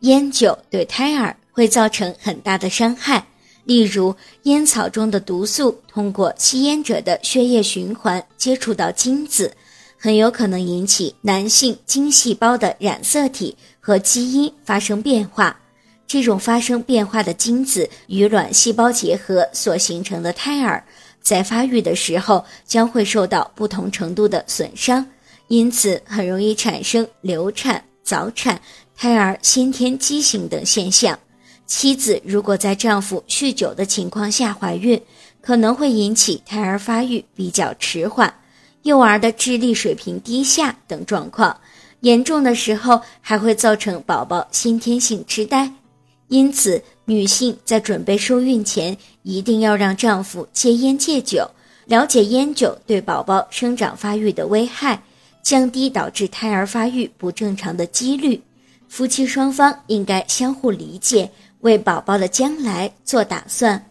烟酒对胎儿会造成很大的伤害。例如，烟草中的毒素通过吸烟者的血液循环接触到精子，很有可能引起男性精细胞的染色体和基因发生变化。这种发生变化的精子与卵细胞结合所形成的胎儿，在发育的时候将会受到不同程度的损伤，因此很容易产生流产、早产、胎儿先天畸形等现象。妻子如果在丈夫酗酒的情况下怀孕，可能会引起胎儿发育比较迟缓、幼儿的智力水平低下等状况，严重的时候还会造成宝宝先天性痴呆。因此，女性在准备受孕前，一定要让丈夫戒烟戒酒，了解烟酒对宝宝生长发育的危害，降低导致胎儿发育不正常的几率。夫妻双方应该相互理解。为宝宝的将来做打算。